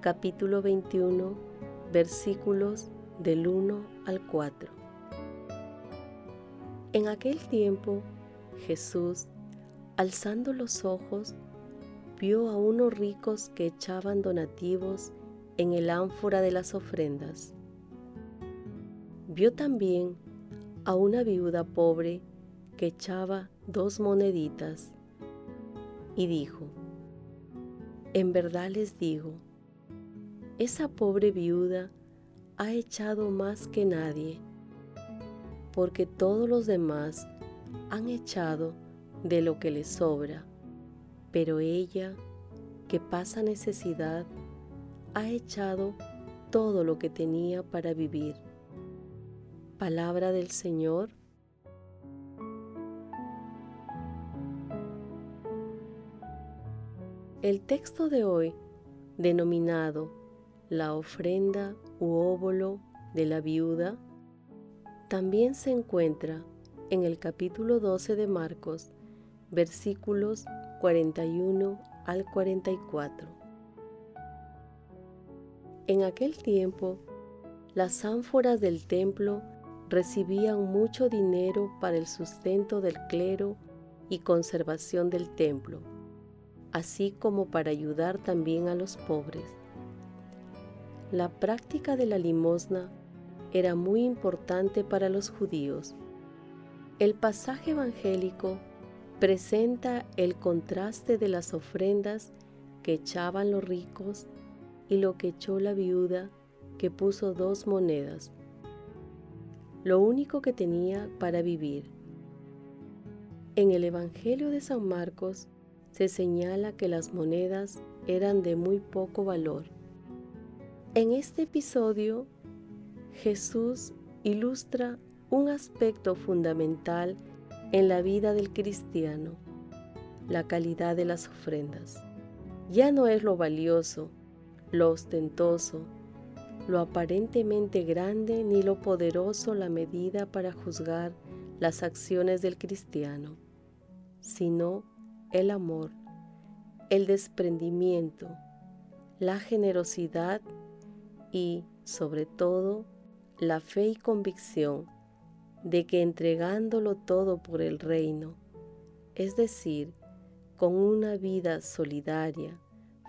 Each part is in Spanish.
capítulo 21, versículos del 1 al 4. En aquel tiempo, Jesús, alzando los ojos, vio a unos ricos que echaban donativos en el ánfora de las ofrendas. Vio también a una viuda pobre que echaba dos moneditas y dijo, en verdad les digo, esa pobre viuda ha echado más que nadie, porque todos los demás han echado de lo que les sobra, pero ella, que pasa necesidad, ha echado todo lo que tenía para vivir. Palabra del Señor El texto de hoy, denominado la ofrenda u óvulo de la viuda, también se encuentra en el capítulo 12 de Marcos, versículos 41 al 44. En aquel tiempo, las ánforas del templo recibían mucho dinero para el sustento del clero y conservación del templo así como para ayudar también a los pobres. La práctica de la limosna era muy importante para los judíos. El pasaje evangélico presenta el contraste de las ofrendas que echaban los ricos y lo que echó la viuda que puso dos monedas, lo único que tenía para vivir. En el Evangelio de San Marcos se señala que las monedas eran de muy poco valor. En este episodio, Jesús ilustra un aspecto fundamental en la vida del cristiano, la calidad de las ofrendas. Ya no es lo valioso, lo ostentoso, lo aparentemente grande ni lo poderoso la medida para juzgar las acciones del cristiano, sino el amor, el desprendimiento, la generosidad y, sobre todo, la fe y convicción de que entregándolo todo por el reino, es decir, con una vida solidaria,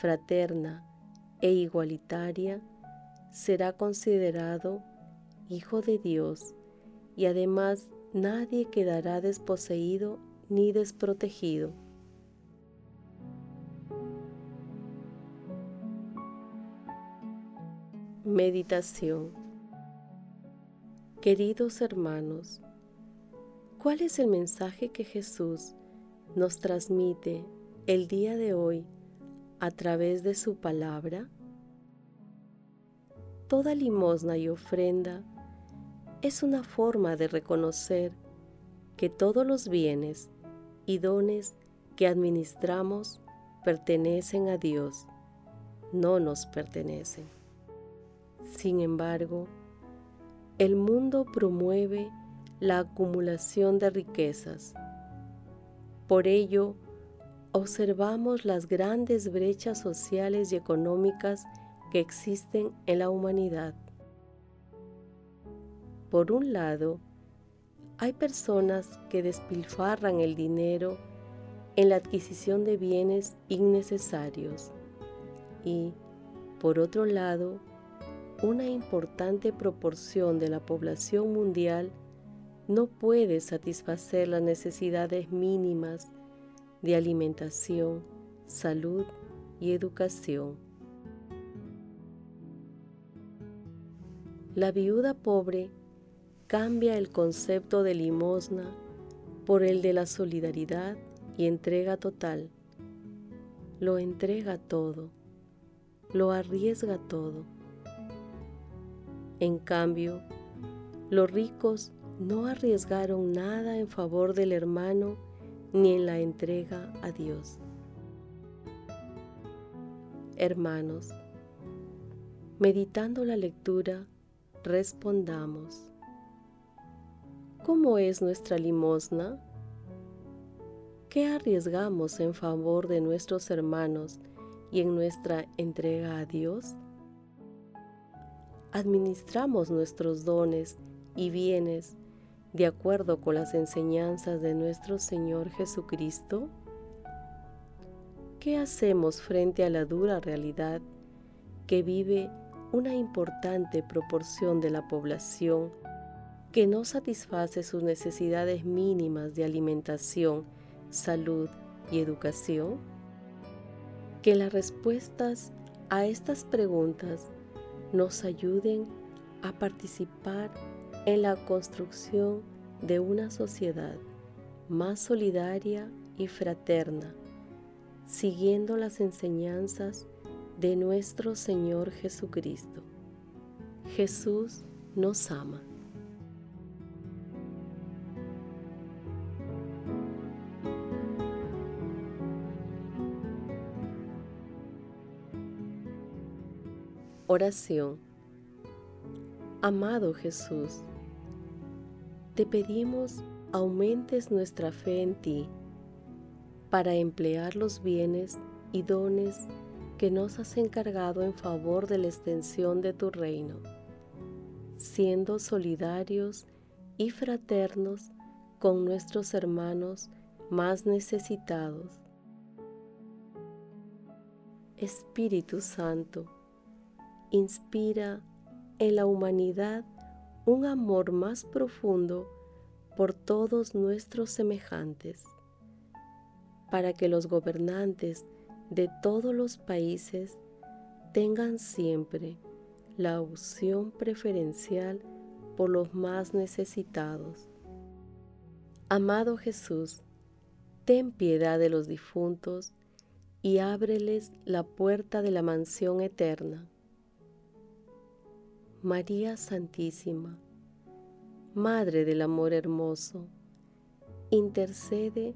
fraterna e igualitaria, será considerado Hijo de Dios y además nadie quedará desposeído ni desprotegido. Meditación Queridos hermanos, ¿cuál es el mensaje que Jesús nos transmite el día de hoy a través de su palabra? Toda limosna y ofrenda es una forma de reconocer que todos los bienes y dones que administramos pertenecen a Dios, no nos pertenecen. Sin embargo, el mundo promueve la acumulación de riquezas. Por ello, observamos las grandes brechas sociales y económicas que existen en la humanidad. Por un lado, hay personas que despilfarran el dinero en la adquisición de bienes innecesarios y, Por otro lado, una importante proporción de la población mundial no puede satisfacer las necesidades mínimas de alimentación, salud y educación. La viuda pobre cambia el concepto de limosna por el de la solidaridad y entrega total. Lo entrega todo, lo arriesga todo. En cambio, los ricos no arriesgaron nada en favor del hermano ni en la entrega a Dios. Hermanos, meditando la lectura, respondamos. ¿Cómo es nuestra limosna? ¿Qué arriesgamos en favor de nuestros hermanos y en nuestra entrega a Dios? ¿Administramos nuestros dones y bienes de acuerdo con las enseñanzas de nuestro Señor Jesucristo? ¿Qué hacemos frente a la dura realidad que vive una importante proporción de la población que no satisface sus necesidades mínimas de alimentación, salud y educación? Que las respuestas a estas preguntas nos ayuden a participar en la construcción de una sociedad más solidaria y fraterna, siguiendo las enseñanzas de nuestro Señor Jesucristo. Jesús nos ama. Oración. Amado Jesús, te pedimos aumentes nuestra fe en ti para emplear los bienes y dones que nos has encargado en favor de la extensión de tu reino, siendo solidarios y fraternos con nuestros hermanos más necesitados. Espíritu Santo, inspira en la humanidad un amor más profundo por todos nuestros semejantes, para que los gobernantes de todos los países tengan siempre la opción preferencial por los más necesitados. Amado Jesús, ten piedad de los difuntos y ábreles la puerta de la mansión eterna María Santísima, Madre del Amor Hermoso, intercede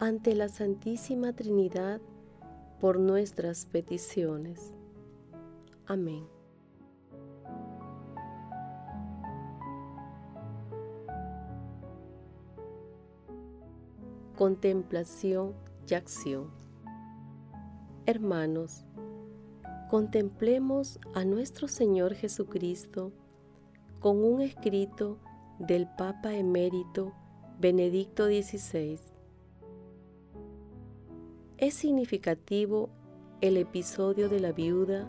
ante la Santísima Trinidad por nuestras peticiones. Amén. Contemplación y acción. Hermanos, contemplemos a nuestro Señor Jesucristo con un escrito del Papa emérito Benedicto XVI. Es significativo el episodio de la viuda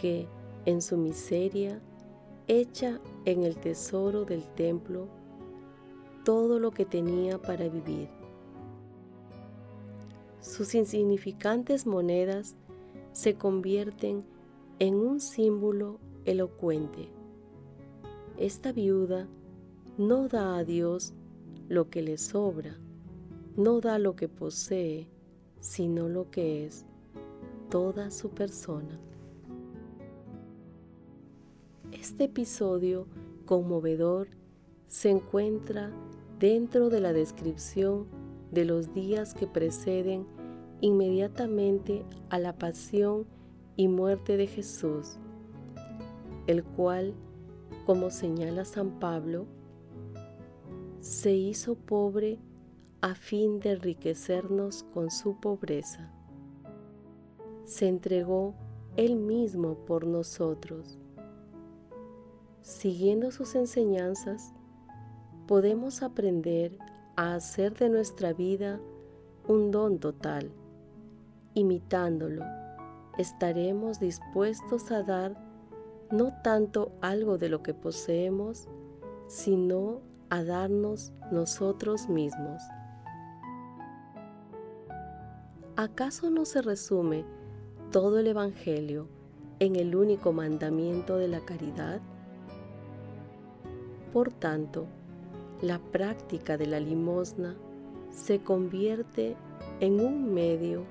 que, en su miseria, echa en el tesoro del templo todo lo que tenía para vivir. Sus insignificantes monedas se convierten en un símbolo elocuente. Esta viuda no da a Dios lo que le sobra, no da lo que posee, sino lo que es toda su persona. Este episodio conmovedor se encuentra dentro de la descripción de los días que preceden inmediatamente a la pasión y muerte de Jesús, el cual, como señala San Pablo, se hizo pobre a fin de enriquecernos con su pobreza. Se entregó él mismo por nosotros. Siguiendo sus enseñanzas, podemos aprender a hacer de nuestra vida un don total imitándolo estaremos dispuestos a dar no tanto algo de lo que poseemos, sino a darnos nosotros mismos. ¿Acaso no se resume todo el Evangelio en el único mandamiento de la caridad? Por tanto, la práctica de la limosna se convierte en un medio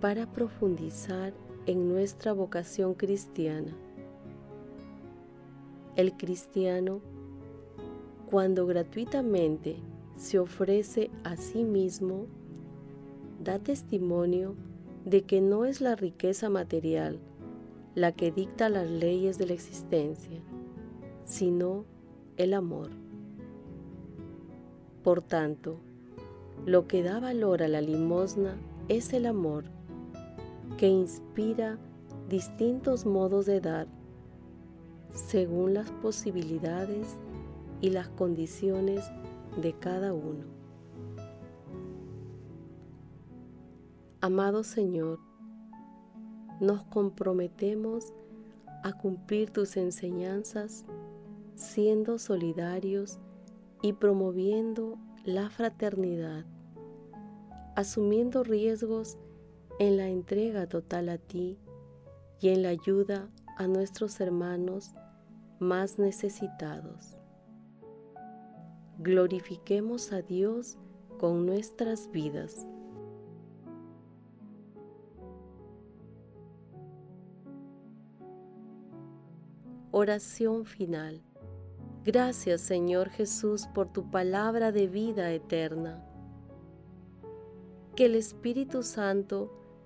para profundizar en nuestra vocación cristiana. El cristiano, cuando gratuitamente se ofrece a sí mismo, da testimonio de que no es la riqueza material la que dicta las leyes de la existencia, sino el amor. Por tanto, lo que da valor a la limosna es el amor, que inspira distintos modos de dar según las posibilidades y las condiciones de cada uno. Amado Señor, nos comprometemos a cumplir tus enseñanzas siendo solidarios y promoviendo la fraternidad, asumiendo riesgos en la entrega total a ti y en la ayuda a nuestros hermanos más necesitados. Glorifiquemos a Dios con nuestras vidas. Oración final. Gracias Señor Jesús por tu palabra de vida eterna. Que el Espíritu Santo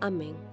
Amén.